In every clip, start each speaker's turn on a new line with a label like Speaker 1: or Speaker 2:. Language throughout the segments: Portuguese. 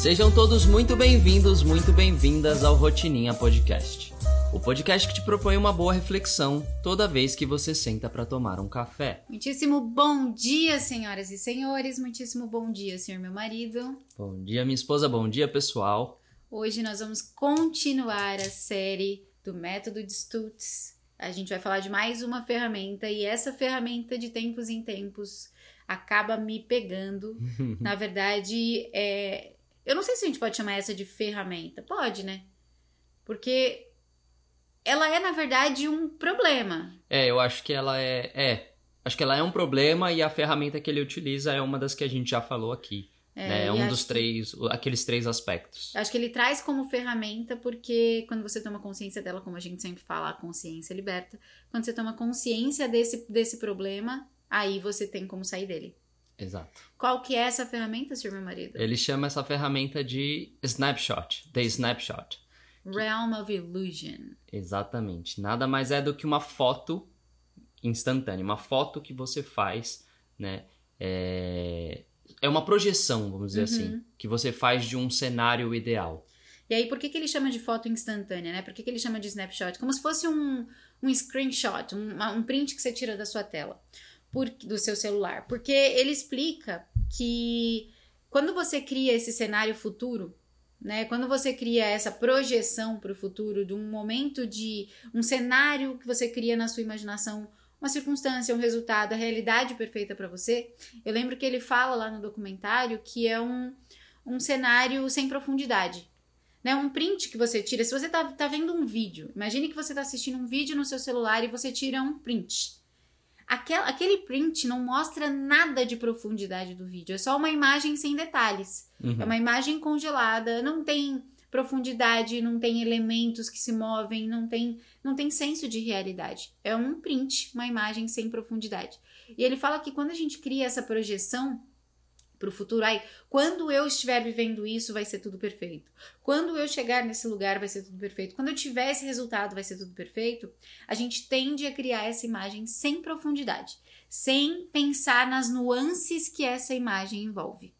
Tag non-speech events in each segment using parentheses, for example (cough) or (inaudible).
Speaker 1: Sejam todos muito bem-vindos, muito bem-vindas ao Rotininha Podcast. O podcast que te propõe uma boa reflexão toda vez que você senta para tomar um café.
Speaker 2: Muitíssimo bom dia, senhoras e senhores. Muitíssimo bom dia, senhor meu marido.
Speaker 1: Bom dia, minha esposa. Bom dia, pessoal.
Speaker 2: Hoje nós vamos continuar a série do método de Stutz. A gente vai falar de mais uma ferramenta e essa ferramenta de tempos em tempos acaba me pegando. (laughs) Na verdade, é... eu não sei se a gente pode chamar essa de ferramenta. Pode, né? Porque ela é, na verdade, um problema.
Speaker 1: É, eu acho que ela é. É. Acho que ela é um problema e a ferramenta que ele utiliza é uma das que a gente já falou aqui. É, né? é um dos três, aqueles três aspectos.
Speaker 2: Acho que ele traz como ferramenta porque quando você toma consciência dela, como a gente sempre fala, a consciência liberta. Quando você toma consciência desse, desse problema, aí você tem como sair dele.
Speaker 1: Exato.
Speaker 2: Qual que é essa ferramenta, senhor meu marido?
Speaker 1: Ele chama essa ferramenta de snapshot, the snapshot.
Speaker 2: Realm of Illusion.
Speaker 1: Exatamente. Nada mais é do que uma foto instantânea, uma foto que você faz, né? É, é uma projeção, vamos dizer assim, uhum. assim, que você faz de um cenário ideal.
Speaker 2: E aí, por que, que ele chama de foto instantânea, né? Por que, que ele chama de snapshot? Como se fosse um, um screenshot, um, um print que você tira da sua tela, por, do seu celular. Porque ele explica que quando você cria esse cenário futuro, né? Quando você cria essa projeção para o futuro de um momento de um cenário que você cria na sua imaginação, uma circunstância, um resultado, a realidade perfeita para você. Eu lembro que ele fala lá no documentário que é um, um cenário sem profundidade. Né, um print que você tira. Se você tá, tá vendo um vídeo, imagine que você tá assistindo um vídeo no seu celular e você tira um print. Aquela, aquele print não mostra nada de profundidade do vídeo, é só uma imagem sem detalhes. Uhum. É uma imagem congelada, não tem profundidade, não tem elementos que se movem, não tem, não tem senso de realidade. É um print, uma imagem sem profundidade. E ele fala que quando a gente cria essa projeção, para o futuro. Ai, quando eu estiver vivendo isso, vai ser tudo perfeito. Quando eu chegar nesse lugar, vai ser tudo perfeito. Quando eu tiver esse resultado, vai ser tudo perfeito. A gente tende a criar essa imagem sem profundidade, sem pensar nas nuances que essa imagem envolve.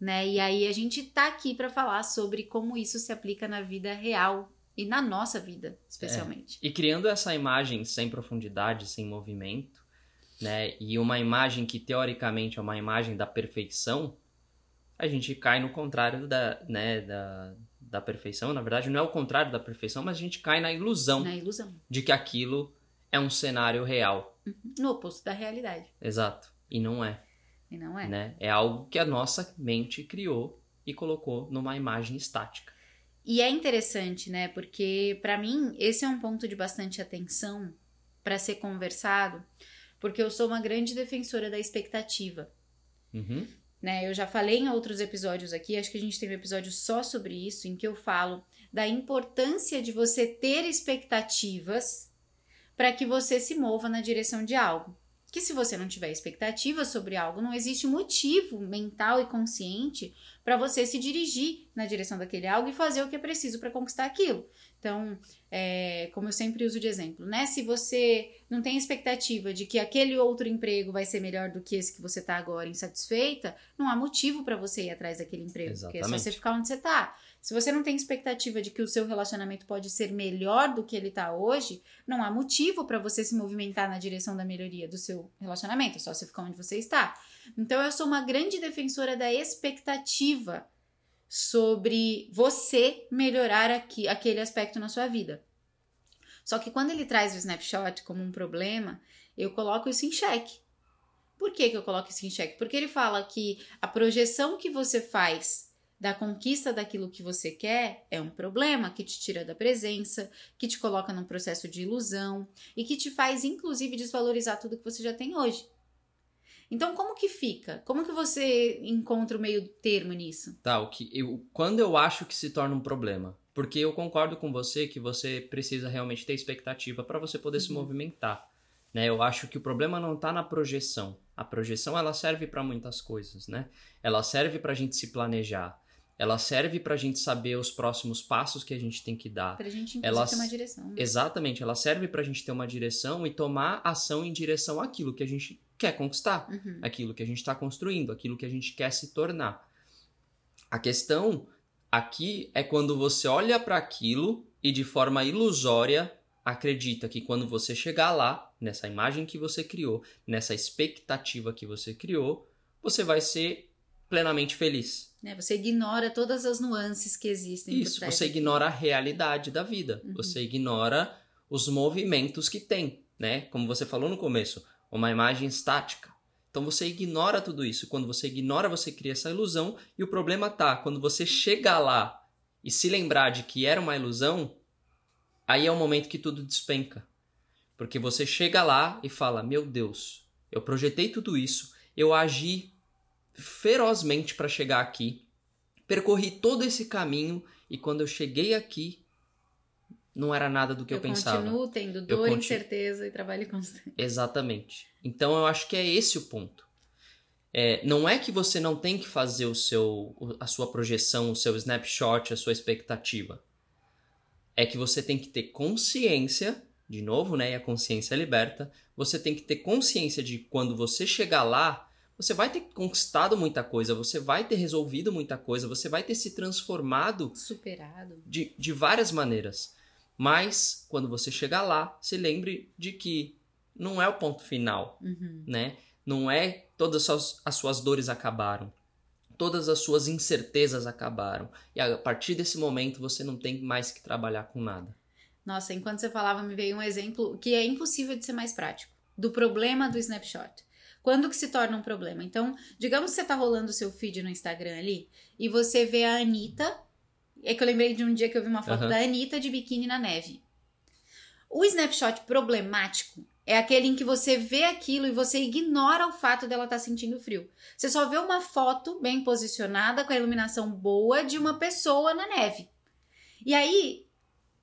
Speaker 2: Né? E aí a gente tá aqui para falar sobre como isso se aplica na vida real e na nossa vida, especialmente.
Speaker 1: É. E criando essa imagem sem profundidade, sem movimento, né, e uma imagem que teoricamente é uma imagem da perfeição, a gente cai no contrário da, né, da, da perfeição. Na verdade, não é o contrário da perfeição, mas a gente cai na ilusão,
Speaker 2: na ilusão.
Speaker 1: de que aquilo é um cenário real.
Speaker 2: Uhum. No oposto da realidade.
Speaker 1: Exato. E não é.
Speaker 2: E não é.
Speaker 1: Né? É algo que a nossa mente criou e colocou numa imagem estática.
Speaker 2: E é interessante, né? Porque para mim esse é um ponto de bastante atenção para ser conversado, porque eu sou uma grande defensora da expectativa.
Speaker 1: Uhum.
Speaker 2: Né, eu já falei em outros episódios aqui, acho que a gente tem um episódio só sobre isso, em que eu falo da importância de você ter expectativas para que você se mova na direção de algo. Que se você não tiver expectativa sobre algo, não existe motivo mental e consciente para você se dirigir na direção daquele algo e fazer o que é preciso para conquistar aquilo. Então, é, como eu sempre uso de exemplo, né? Se você não tem expectativa de que aquele outro emprego vai ser melhor do que esse que você está agora insatisfeita, não há motivo para você ir atrás daquele emprego, Exatamente. porque é só você ficar onde você está. Se você não tem expectativa de que o seu relacionamento pode ser melhor do que ele está hoje, não há motivo para você se movimentar na direção da melhoria do seu relacionamento, é só você ficar onde você está. Então, eu sou uma grande defensora da expectativa sobre você melhorar aqui, aquele aspecto na sua vida. Só que quando ele traz o snapshot como um problema, eu coloco isso em xeque. Por que, que eu coloco isso em xeque? Porque ele fala que a projeção que você faz da conquista daquilo que você quer é um problema que te tira da presença, que te coloca num processo de ilusão e que te faz, inclusive, desvalorizar tudo que você já tem hoje. Então, como que fica? Como que você encontra o meio termo nisso?
Speaker 1: Tá, o que eu, quando eu acho que se torna um problema? Porque eu concordo com você que você precisa realmente ter expectativa para você poder uhum. se movimentar. Né? Eu acho que o problema não está na projeção. A projeção ela serve para muitas coisas, né? Ela serve para a gente se planejar. Ela serve para a gente saber os próximos passos que a gente tem que dar.
Speaker 2: Para a gente ela, ter uma direção. Né?
Speaker 1: Exatamente, ela serve para a gente ter uma direção e tomar ação em direção àquilo que a gente quer conquistar,
Speaker 2: uhum.
Speaker 1: aquilo que a gente está construindo, aquilo que a gente quer se tornar. A questão aqui é quando você olha para aquilo e de forma ilusória acredita que quando você chegar lá, nessa imagem que você criou, nessa expectativa que você criou, você vai ser plenamente feliz.
Speaker 2: Né? Você ignora todas as nuances que existem.
Speaker 1: Isso, você ignora a realidade da vida. Uhum. Você ignora os movimentos que tem, né? Como você falou no começo, uma imagem estática. Então você ignora tudo isso. Quando você ignora, você cria essa ilusão e o problema tá quando você chega lá e se lembrar de que era uma ilusão, aí é o momento que tudo despenca. Porque você chega lá e fala: "Meu Deus, eu projetei tudo isso, eu agi ferozmente para chegar aqui, percorri todo esse caminho e quando eu cheguei aqui não era nada do que eu, eu pensava.
Speaker 2: Eu continuo tendo dor, continu... incerteza e trabalho constante.
Speaker 1: Exatamente. Então eu acho que é esse o ponto. É, não é que você não tem que fazer o seu, a sua projeção, o seu snapshot, a sua expectativa. É que você tem que ter consciência, de novo, né? E a consciência liberta. Você tem que ter consciência de quando você chegar lá, você vai ter conquistado muita coisa, você vai ter resolvido muita coisa, você vai ter se transformado.
Speaker 2: Superado.
Speaker 1: De, de várias maneiras. Mas, quando você chegar lá, se lembre de que não é o ponto final, uhum. né? Não é todas as, as suas dores acabaram. Todas as suas incertezas acabaram. E a partir desse momento você não tem mais que trabalhar com nada.
Speaker 2: Nossa, enquanto você falava, me veio um exemplo que é impossível de ser mais prático. Do problema do snapshot. Quando que se torna um problema? Então, digamos que você tá rolando o seu feed no Instagram ali e você vê a Anitta é que eu lembrei de um dia que eu vi uma foto uhum. da Anitta de biquíni na neve. O snapshot problemático é aquele em que você vê aquilo e você ignora o fato dela estar tá sentindo frio. Você só vê uma foto bem posicionada, com a iluminação boa, de uma pessoa na neve. E aí,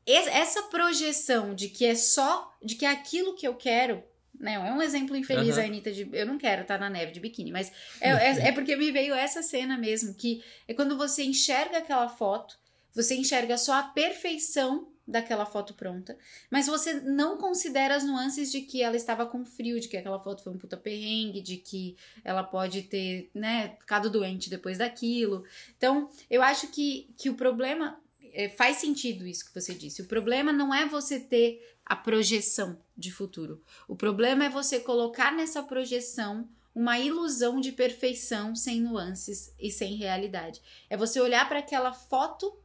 Speaker 2: essa projeção de que é só, de que é aquilo que eu quero, né? É um exemplo infeliz uhum. a Anitta de. Eu não quero estar tá na neve de biquíni, mas é, é, é porque me veio essa cena mesmo, que é quando você enxerga aquela foto você enxerga só a perfeição daquela foto pronta, mas você não considera as nuances de que ela estava com frio, de que aquela foto foi um puta perrengue, de que ela pode ter, né, ficado doente depois daquilo. Então, eu acho que, que o problema é, faz sentido isso que você disse. O problema não é você ter a projeção de futuro. O problema é você colocar nessa projeção uma ilusão de perfeição sem nuances e sem realidade. É você olhar para aquela foto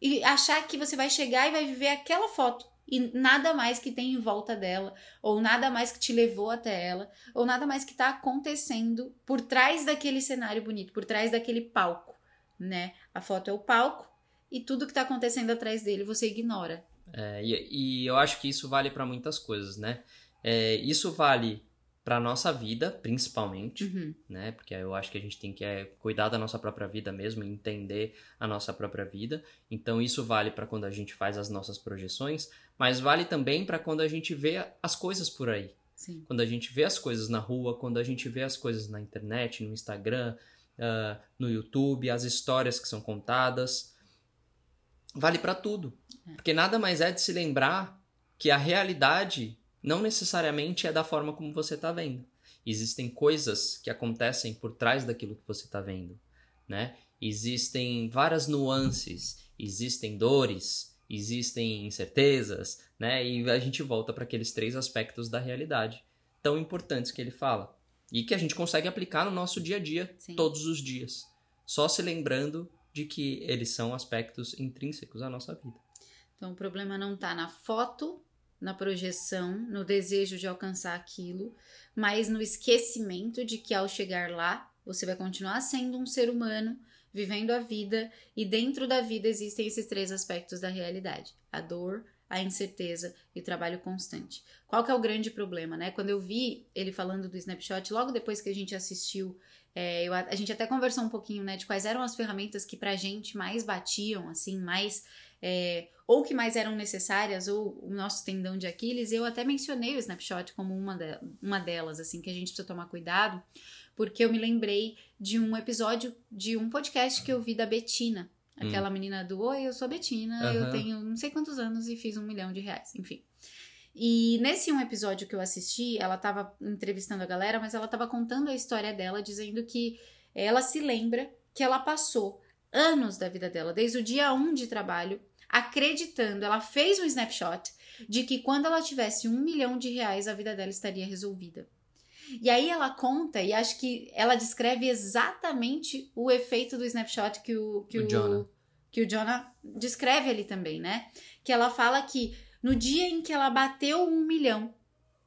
Speaker 2: e achar que você vai chegar e vai viver aquela foto e nada mais que tem em volta dela, ou nada mais que te levou até ela, ou nada mais que está acontecendo por trás daquele cenário bonito, por trás daquele palco, né? A foto é o palco e tudo que está acontecendo atrás dele você ignora.
Speaker 1: É, e, e, eu acho que isso vale para muitas coisas, né? É, isso vale para nossa vida, principalmente, uhum. né? Porque eu acho que a gente tem que é, cuidar da nossa própria vida mesmo, entender a nossa própria vida. Então isso vale para quando a gente faz as nossas projeções, mas vale também para quando a gente vê as coisas por aí.
Speaker 2: Sim.
Speaker 1: Quando a gente vê as coisas na rua, quando a gente vê as coisas na internet, no Instagram, uh, no YouTube, as histórias que são contadas, vale para tudo. É. Porque nada mais é de se lembrar que a realidade não necessariamente é da forma como você está vendo. Existem coisas que acontecem por trás daquilo que você está vendo, né? Existem várias nuances, existem dores, existem incertezas, né? E a gente volta para aqueles três aspectos da realidade tão importantes que ele fala e que a gente consegue aplicar no nosso dia a dia, Sim. todos os dias, só se lembrando de que eles são aspectos intrínsecos à nossa vida.
Speaker 2: Então o problema não está na foto na projeção, no desejo de alcançar aquilo, mas no esquecimento de que ao chegar lá, você vai continuar sendo um ser humano, vivendo a vida, e dentro da vida existem esses três aspectos da realidade: a dor, a incerteza e o trabalho constante. Qual que é o grande problema, né? Quando eu vi ele falando do snapshot, logo depois que a gente assistiu, é, eu, a gente até conversou um pouquinho, né, de quais eram as ferramentas que pra gente mais batiam, assim, mais é, ou que mais eram necessárias, ou o nosso tendão de Aquiles, eu até mencionei o snapshot como uma, de, uma delas, assim, que a gente precisa tomar cuidado, porque eu me lembrei de um episódio de um podcast que eu vi da Betina, aquela hum. menina do Oi, eu sou a Betina, uhum. eu tenho não sei quantos anos e fiz um milhão de reais, enfim. E nesse um episódio que eu assisti, ela tava entrevistando a galera, mas ela tava contando a história dela, dizendo que ela se lembra que ela passou anos da vida dela, desde o dia 1 de trabalho, acreditando, ela fez um snapshot de que quando ela tivesse um milhão de reais, a vida dela estaria resolvida. E aí ela conta, e acho que ela descreve exatamente o efeito do snapshot que o, que
Speaker 1: O
Speaker 2: o,
Speaker 1: Jonah.
Speaker 2: que o Jonah descreve ali também, né? Que ela fala que no dia em que ela bateu um milhão,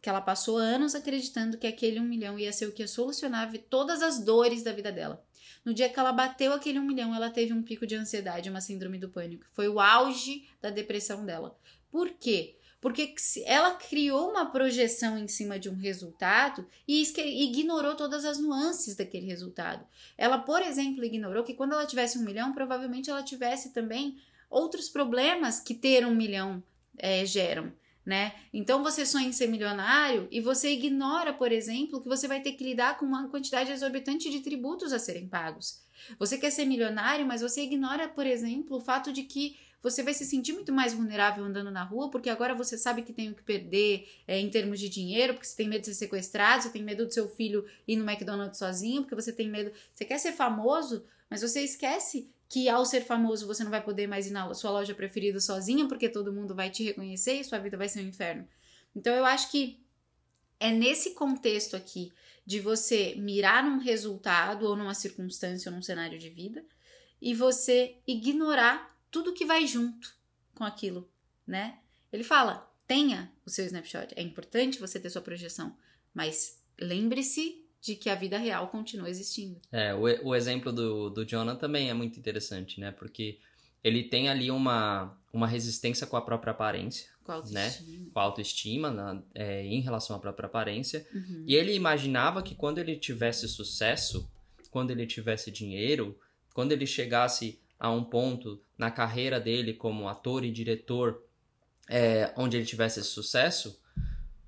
Speaker 2: que ela passou anos acreditando que aquele um milhão ia ser o que ia solucionar todas as dores da vida dela. No dia que ela bateu aquele um milhão, ela teve um pico de ansiedade, uma síndrome do pânico. Foi o auge da depressão dela. Por quê? Porque ela criou uma projeção em cima de um resultado e ignorou todas as nuances daquele resultado. Ela, por exemplo, ignorou que quando ela tivesse um milhão, provavelmente ela tivesse também outros problemas que ter um milhão eh, geram. Né? Então você sonha em ser milionário e você ignora, por exemplo, que você vai ter que lidar com uma quantidade exorbitante de tributos a serem pagos. Você quer ser milionário, mas você ignora, por exemplo, o fato de que você vai se sentir muito mais vulnerável andando na rua, porque agora você sabe que tem o que perder é, em termos de dinheiro, porque você tem medo de ser sequestrado, você tem medo do seu filho ir no McDonald's sozinho, porque você tem medo. Você quer ser famoso, mas você esquece que ao ser famoso você não vai poder mais ir na sua loja preferida sozinho, porque todo mundo vai te reconhecer e sua vida vai ser um inferno. Então eu acho que é nesse contexto aqui de você mirar num resultado ou numa circunstância ou num cenário de vida e você ignorar tudo que vai junto com aquilo, né? Ele fala: tenha o seu snapshot. É importante você ter sua projeção, mas lembre-se de que a vida real continua existindo.
Speaker 1: É, o, o exemplo do, do Jonah também é muito interessante, né? Porque ele tem ali uma, uma resistência com a própria aparência,
Speaker 2: Com a
Speaker 1: Né?
Speaker 2: autoestima.
Speaker 1: com a autoestima na- é, em relação à própria aparência.
Speaker 2: Uhum.
Speaker 1: E ele imaginava que quando ele tivesse sucesso, quando ele tivesse dinheiro, quando ele chegasse a um ponto na carreira dele como ator e diretor, é, onde ele tivesse esse sucesso,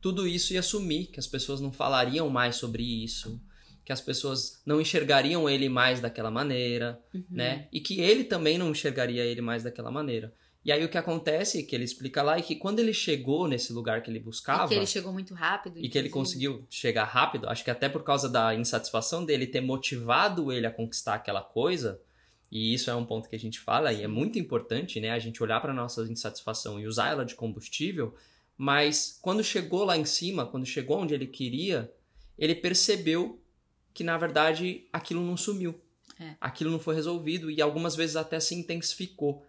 Speaker 1: tudo isso ia sumir, que as pessoas não falariam mais sobre isso, que as pessoas não enxergariam ele mais daquela maneira,
Speaker 2: Uhum.
Speaker 1: né? E que ele também não enxergaria ele mais daquela maneira. E aí o que acontece, que ele explica lá, é que quando ele chegou nesse lugar que ele buscava
Speaker 2: E que ele chegou muito rápido.
Speaker 1: e que ele conseguiu chegar rápido, acho que até por causa da insatisfação dele ter motivado ele a conquistar aquela coisa, e isso é um ponto que a gente fala e é muito importante, né, a gente olhar para nossa insatisfação e usar ela de combustível, mas quando chegou lá em cima, quando chegou onde ele queria, ele percebeu que na verdade aquilo não sumiu.
Speaker 2: É.
Speaker 1: Aquilo não foi resolvido e algumas vezes até se intensificou.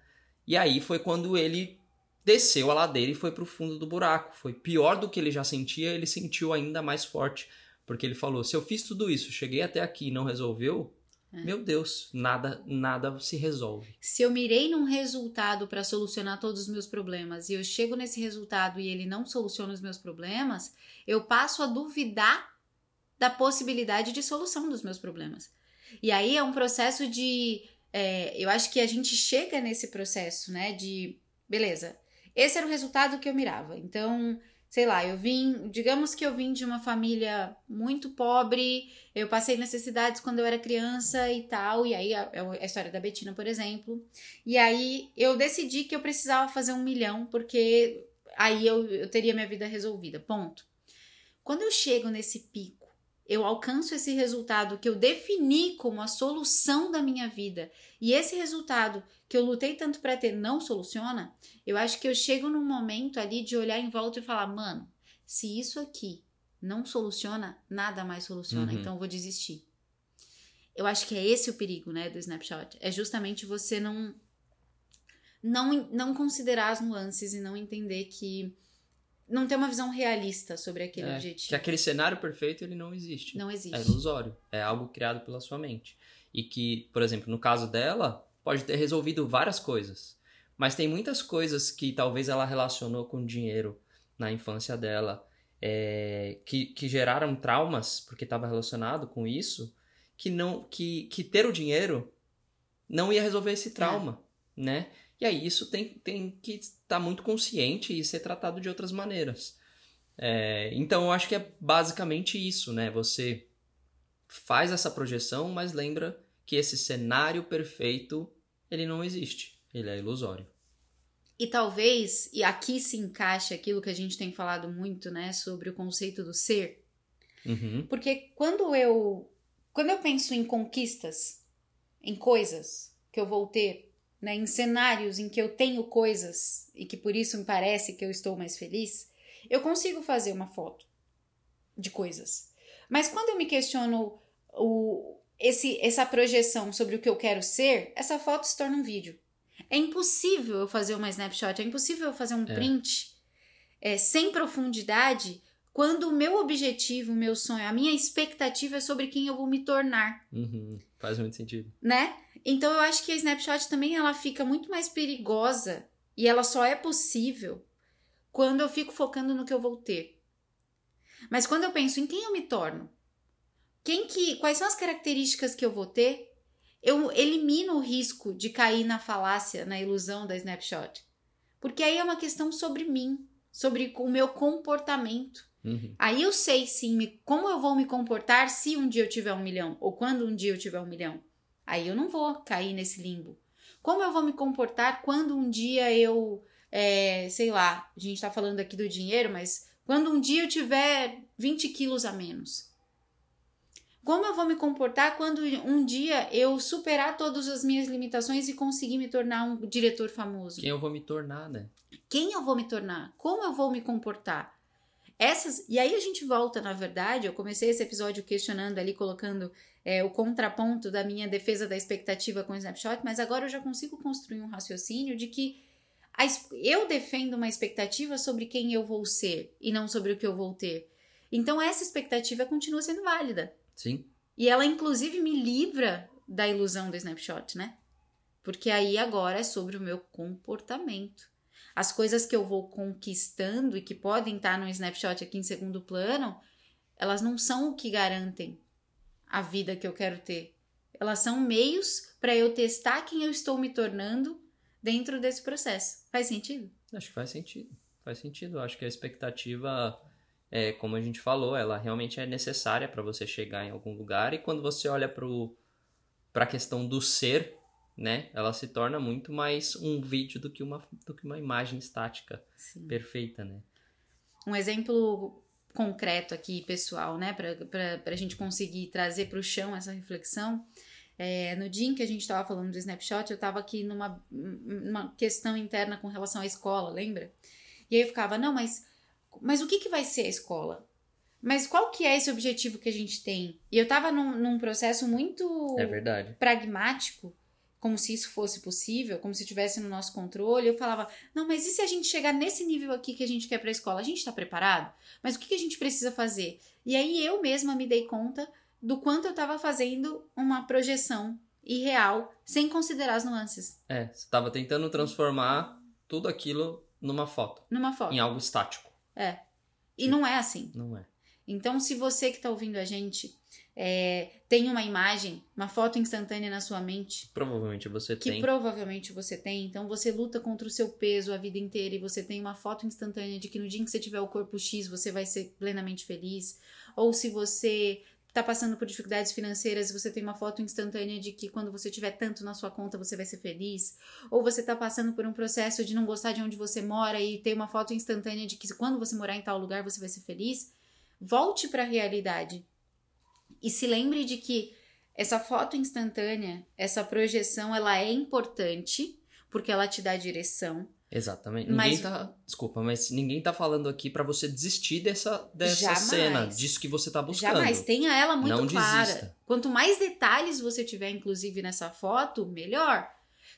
Speaker 1: E aí foi quando ele desceu a ladeira e foi pro fundo do buraco. Foi pior do que ele já sentia, ele sentiu ainda mais forte. Porque ele falou: se eu fiz tudo isso, cheguei até aqui e não resolveu,
Speaker 2: É.
Speaker 1: meu Deus, nada, nada se resolve.
Speaker 2: Se eu mirei num resultado para solucionar todos os meus problemas e eu chego nesse resultado e ele não soluciona os meus problemas, eu passo a duvidar da possibilidade de solução dos meus problemas. E aí é um processo de. é, eu acho que a gente chega nesse processo, né? De. Beleza, esse era o resultado que eu mirava. Então, sei lá, eu vim. Digamos que eu vim de uma família muito pobre, eu passei necessidades quando eu era criança e tal, e aí a, é a história da Betina, por exemplo. E aí eu decidi que eu precisava fazer um milhão, porque aí eu, eu teria minha vida resolvida. Ponto. Quando eu chego nesse pico, eu alcanço esse resultado que eu defini como a solução da minha vida, e esse resultado que eu lutei tanto para ter não soluciona, eu acho que eu chego num momento ali de olhar em volta e falar, mano, se isso aqui não soluciona, nada mais soluciona,
Speaker 1: Uhum.
Speaker 2: então eu vou desistir. Eu acho que é esse o perigo, né, do snapshot. É justamente você não não não considerar as nuances e não entender que não ter uma visão realista sobre aquele
Speaker 1: É,
Speaker 2: objetivo.
Speaker 1: que aquele cenário perfeito ele não existe.
Speaker 2: Não existe.
Speaker 1: É ilusório. É algo criado pela sua mente. E que, por exemplo, no caso dela, pode ter resolvido várias coisas. Mas tem muitas coisas que talvez ela relacionou com dinheiro na infância dela, é, que, que geraram traumas, porque estava relacionado com isso, que não que, que ter o dinheiro não ia resolver esse trauma, né? E aí isso tem, tem que estar muito consciente e ser tratado de outras maneiras. É, então eu acho que é basicamente isso, né? Você faz essa projeção, mas lembra que esse cenário perfeito ele não existe, ele é ilusório.
Speaker 2: E talvez, e aqui se encaixa aquilo que a gente tem falado muito, né, sobre o conceito do ser,
Speaker 1: Uhum.
Speaker 2: porque quando eu quando eu penso em conquistas, em coisas que eu vou ter, né, em cenários em que eu tenho coisas e que por isso me parece que eu estou mais feliz, eu consigo fazer uma foto de coisas. Mas quando eu me questiono o, esse, essa projeção sobre o que eu quero ser, essa foto se torna um vídeo. É impossível eu fazer uma snapshot, é impossível eu fazer um
Speaker 1: É.
Speaker 2: print é, sem profundidade quando o meu objetivo, o meu sonho, a minha expectativa é sobre quem eu vou me tornar,
Speaker 1: Uhum, faz muito sentido.
Speaker 2: né? Então eu acho que a snapshot também ela fica muito mais perigosa e ela só é possível quando eu fico focando no que eu vou ter. Mas quando eu penso em quem eu me torno, quem que, quais são as características que eu vou ter, eu elimino o risco de cair na falácia, na ilusão da snapshot. Porque aí é uma questão sobre mim, sobre o meu comportamento.
Speaker 1: Uhum.
Speaker 2: Aí eu sei sim me- como eu vou me comportar se um dia eu tiver um milhão, ou quando um dia eu tiver um milhão. Aí eu não vou cair nesse limbo. Como eu vou me comportar quando um dia eu, é, sei lá, a gente tá falando aqui do dinheiro, mas quando um dia eu tiver 20 quilos a menos? Como eu vou me comportar quando um dia eu superar todas as minhas limitações e conseguir me tornar um diretor famoso?
Speaker 1: Quem eu vou me tornar, né?
Speaker 2: quem eu vou me tornar, como eu vou me comportar. Essas e aí a gente volta, na verdade, eu comecei esse episódio questionando ali, colocando é, o contraponto da minha defesa da expectativa com o snapshot, mas agora eu já consigo construir um raciocínio de que a eu defendo uma expectativa sobre quem eu vou ser e não sobre o que eu vou ter. Então essa expectativa continua sendo válida.
Speaker 1: Sim.
Speaker 2: E ela, inclusive, me livra da ilusão do snapshot, né? Porque aí agora é sobre o meu comportamento. As coisas que eu vou conquistando e que podem estar no snapshot aqui em segundo plano, elas não são o que garantem a vida que eu quero ter. Elas são meios para eu testar quem eu estou me tornando dentro desse processo. Faz sentido?
Speaker 1: Acho que faz sentido. Faz sentido. Acho que a expectativa, é, como a gente falou, ela realmente é necessária para você chegar em algum lugar. E quando você olha para a questão do ser, né? Ela se torna muito mais um vídeo do que uma, do que uma imagem estática
Speaker 2: Sim.
Speaker 1: perfeita, né?
Speaker 2: um exemplo concreto aqui, pessoal, né, para a gente conseguir trazer para o chão essa reflexão. É, no dia em que a gente estava falando do snapshot, eu estava aqui numa uma questão interna com relação à escola, lembra? E aí eu ficava, não, mas, mas o que, que vai ser a escola? Mas qual que é esse objetivo que a gente tem? E eu estava num, num processo muito
Speaker 1: É verdade.
Speaker 2: pragmático, como se isso fosse possível, como se estivesse no nosso controle. Eu falava, não, mas e se a gente chegar nesse nível aqui que a gente quer para a escola? A gente está preparado? Mas o que, que a gente precisa fazer? E aí eu mesma me dei conta do quanto eu estava fazendo uma projeção irreal, sem considerar as nuances,
Speaker 1: É, você estava tentando transformar tudo aquilo numa foto,
Speaker 2: numa foto.
Speaker 1: em algo estático.
Speaker 2: E não é assim.
Speaker 1: Não é.
Speaker 2: Então, se você que está ouvindo a gente é, tem uma imagem, uma foto instantânea na sua mente,
Speaker 1: Provavelmente você
Speaker 2: que
Speaker 1: tem.
Speaker 2: provavelmente você tem. Então você luta contra o seu peso a vida inteira e você tem uma foto instantânea de que no dia em que você tiver o corpo X você vai ser plenamente feliz. Ou se você tá passando por dificuldades financeiras, você tem uma foto instantânea de que quando você tiver tanto na sua conta você vai ser feliz. Ou você tá passando por um processo de não gostar de onde você mora e ter uma foto instantânea de que quando você morar em tal lugar você vai ser feliz. Volte para a realidade e se lembre de que essa foto instantânea, essa projeção, ela é importante porque ela te dá direção.
Speaker 1: Exatamente.
Speaker 2: Mas-
Speaker 1: Ninguém tá. Desculpa, mas ninguém tá falando aqui pra você desistir dessa, dessa
Speaker 2: Jamais.
Speaker 1: cena, disso que você tá buscando.
Speaker 2: Jamais tenha ela muito
Speaker 1: Não
Speaker 2: clara.
Speaker 1: desista.
Speaker 2: Quanto mais detalhes você tiver, inclusive nessa foto, melhor.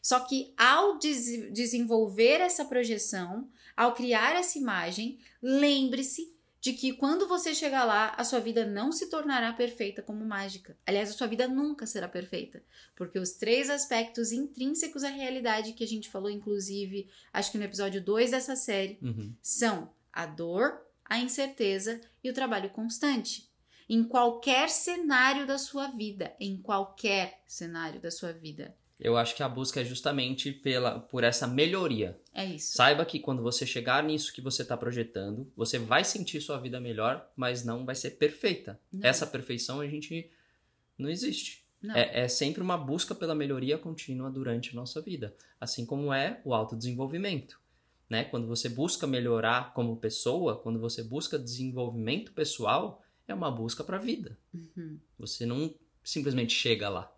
Speaker 2: Só que ao des- desenvolver essa projeção, ao criar essa imagem, lembre-se de que quando você chegar lá, a sua vida não se tornará perfeita como mágica. Aliás, a sua vida nunca será perfeita, porque os três aspectos intrínsecos à realidade que a gente falou, inclusive, acho que no episódio 2 dessa série,
Speaker 1: Uhum.
Speaker 2: são a dor, a incerteza e o trabalho constante. Em qualquer cenário da sua vida, em qualquer cenário da sua vida.
Speaker 1: Eu acho que a busca é justamente pela, por essa melhoria.
Speaker 2: É isso.
Speaker 1: Saiba que quando você chegar nisso que você está projetando, você vai sentir sua vida melhor, mas não vai ser perfeita.
Speaker 2: Não.
Speaker 1: Essa perfeição a gente não existe.
Speaker 2: Não.
Speaker 1: É, é sempre uma busca pela melhoria contínua durante a nossa vida. Assim como é o autodesenvolvimento. Né? Quando você busca melhorar como pessoa, quando você busca desenvolvimento pessoal, é uma busca para a vida.
Speaker 2: Uhum.
Speaker 1: Você não simplesmente chega lá.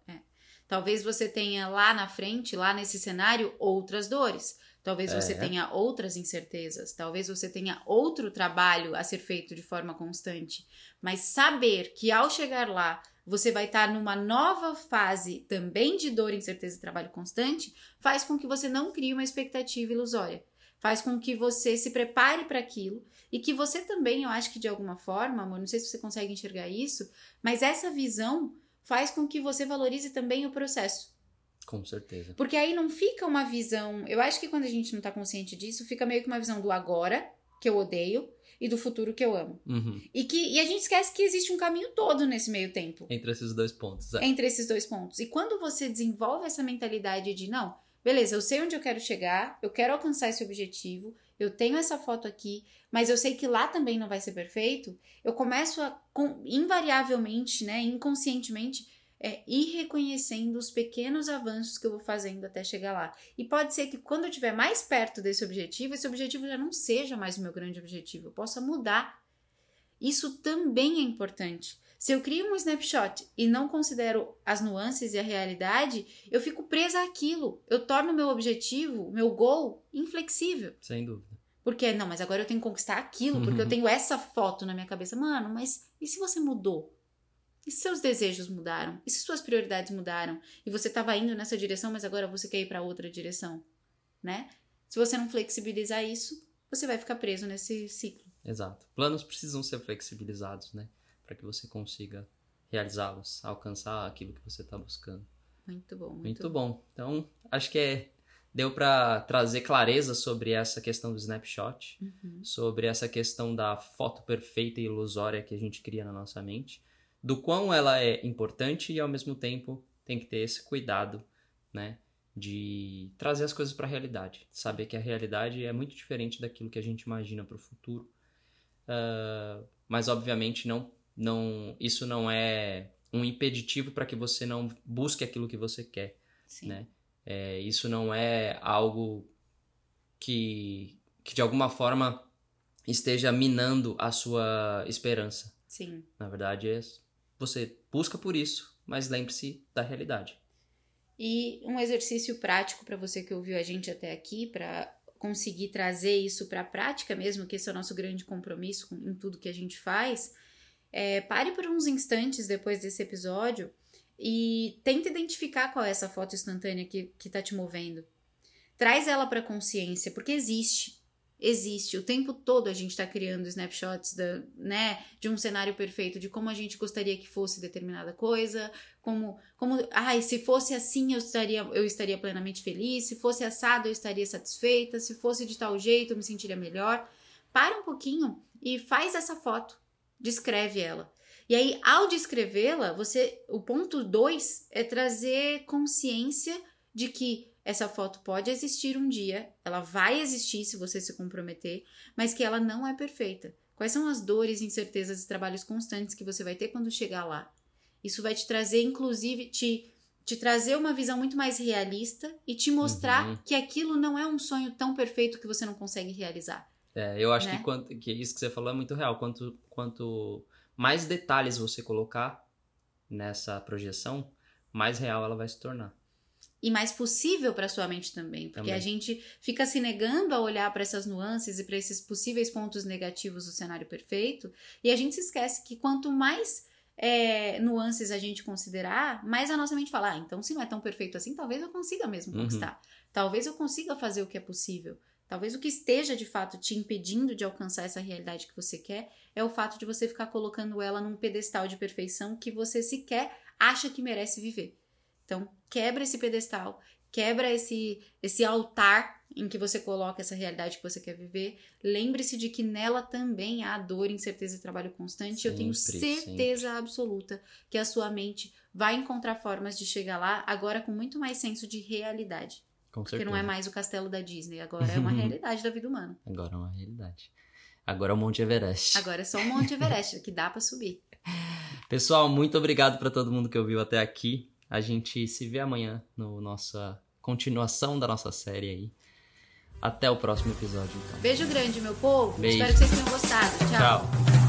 Speaker 2: Talvez você tenha lá na frente, lá nesse cenário, outras dores. Talvez você
Speaker 1: É.
Speaker 2: tenha outras incertezas, talvez você tenha outro trabalho a ser feito de forma constante. Mas saber que ao chegar lá, você vai estar numa nova fase também de dor, incerteza e trabalho constante, faz com que você não crie uma expectativa ilusória. Faz com que você se prepare para aquilo e que você também, eu acho que de alguma forma, amor, não sei se você consegue enxergar isso, mas essa visão faz com que você valorize também o processo.
Speaker 1: Com certeza.
Speaker 2: Porque aí não fica uma visão. Eu acho que quando a gente não tá consciente disso, fica meio que uma visão do agora, que eu odeio, e do futuro que eu amo.
Speaker 1: Uhum.
Speaker 2: E, que, e a gente esquece que existe um caminho todo nesse meio tempo.
Speaker 1: Entre esses dois pontos. é.
Speaker 2: Entre esses dois pontos. E quando você desenvolve essa mentalidade de não, beleza, eu sei onde eu quero chegar, eu quero alcançar esse objetivo, eu tenho essa foto aqui, mas eu sei que lá também não vai ser perfeito, eu começo a com- invariavelmente, né, inconscientemente, é, ir reconhecendo os pequenos avanços que eu vou fazendo até chegar lá. E pode ser que quando eu estiver mais perto desse objetivo, esse objetivo já não seja mais o meu grande objetivo, eu possa mudar. Isso também é importante. Se eu crio um snapshot e não considero as nuances e a realidade, eu fico presa àquilo. Eu torno meu objetivo, meu goal, inflexível.
Speaker 1: Sem dúvida.
Speaker 2: Porque, não, mas agora eu tenho que conquistar aquilo, porque eu (laughs) tenho essa foto na minha cabeça. Mano, mas e se você mudou? E se seus desejos mudaram? E se suas prioridades mudaram? E você estava indo nessa direção, mas agora você quer ir para outra direção? Né? Se você não flexibilizar isso, você vai ficar preso nesse ciclo.
Speaker 1: Exato. Planos precisam ser flexibilizados, né? Para que você consiga realizá-los, alcançar aquilo que você está buscando.
Speaker 2: Muito bom. Muito,
Speaker 1: Muito bom. Então, acho que é, deu para trazer clareza sobre essa questão do snapshot,
Speaker 2: Uhum.
Speaker 1: sobre essa questão da foto perfeita e ilusória que a gente cria na nossa mente, do quão ela é importante e ao mesmo tempo tem que ter esse cuidado, né, de trazer as coisas para a realidade, saber que a realidade é muito diferente daquilo que a gente imagina para o futuro. Ah, mas obviamente não, não, isso não é um impeditivo para que você não busque aquilo que você quer
Speaker 2: Sim.
Speaker 1: né? É, isso não é algo que, que de alguma forma esteja minando a sua esperança.
Speaker 2: Sim.
Speaker 1: Na verdade, é, você busca por isso, mas lembre-se da realidade.
Speaker 2: E um exercício prático para você que ouviu a gente até aqui, para conseguir trazer isso para a prática mesmo, que esse é o nosso grande compromisso com- em tudo que a gente faz, é, pare por uns instantes depois desse episódio e tenta identificar qual é essa foto instantânea que, que tá te movendo. Traz ela para consciência, porque existe. Existe. O tempo todo a gente está criando snapshots da, né, de um cenário perfeito, de como a gente gostaria que fosse determinada coisa, como, como, ai, se fosse assim eu estaria, eu estaria plenamente feliz, se fosse assado eu estaria satisfeita, se fosse de tal jeito eu me sentiria melhor. Para um pouquinho e faz essa foto, descreve ela. E aí, ao descrevê-la, você, o ponto 2 é trazer consciência de que essa foto pode existir um dia, ela vai existir se você se comprometer, mas que ela não é perfeita. Quais são as dores, incertezas e trabalhos constantes que você vai ter quando chegar lá? Isso vai te trazer, inclusive, te, te trazer uma visão muito mais realista e te mostrar
Speaker 1: Uhum.
Speaker 2: que aquilo não é um sonho tão perfeito que você não consegue realizar.
Speaker 1: É, eu acho
Speaker 2: Né?
Speaker 1: que, quanto, que isso que você falou é muito real. Quanto, quanto mais detalhes você colocar nessa projeção, mais real ela vai se tornar.
Speaker 2: e mais possível para sua mente também, porque
Speaker 1: Também.
Speaker 2: a gente fica se negando a olhar para essas nuances e para esses possíveis pontos negativos do cenário perfeito, e a gente se esquece que quanto mais é, nuances a gente considerar, mais a nossa mente fala, ah, então se não é tão perfeito assim, talvez eu consiga mesmo
Speaker 1: Uhum.
Speaker 2: conquistar, talvez eu consiga fazer o que é possível. Talvez o que esteja de fato te impedindo de alcançar essa realidade que você quer é o fato de você ficar colocando ela num pedestal de perfeição que você sequer acha que merece viver. Então, quebra esse pedestal, quebra esse, esse altar em que você coloca essa realidade que você quer viver. Lembre-se de que nela também há dor, incerteza e trabalho constante. Eu tenho
Speaker 1: Sempre,
Speaker 2: certeza absoluta que a sua mente vai encontrar formas de chegar lá, agora com muito mais senso de realidade.
Speaker 1: Com
Speaker 2: Porque
Speaker 1: certeza.
Speaker 2: não é mais o castelo da Disney, agora é uma (laughs) realidade da vida humana.
Speaker 1: Agora é uma realidade. Agora é o Monte Everest.
Speaker 2: Agora é só um Monte Everest que dá pra subir. (laughs)
Speaker 1: Pessoal, muito obrigado para todo mundo que ouviu até aqui. A gente se vê amanhã no nossa continuação da nossa série aí. Até o próximo episódio, então.
Speaker 2: Beijo grande, meu povo.
Speaker 1: Beijo.
Speaker 2: Espero que vocês tenham gostado. Tchau.
Speaker 1: Tchau.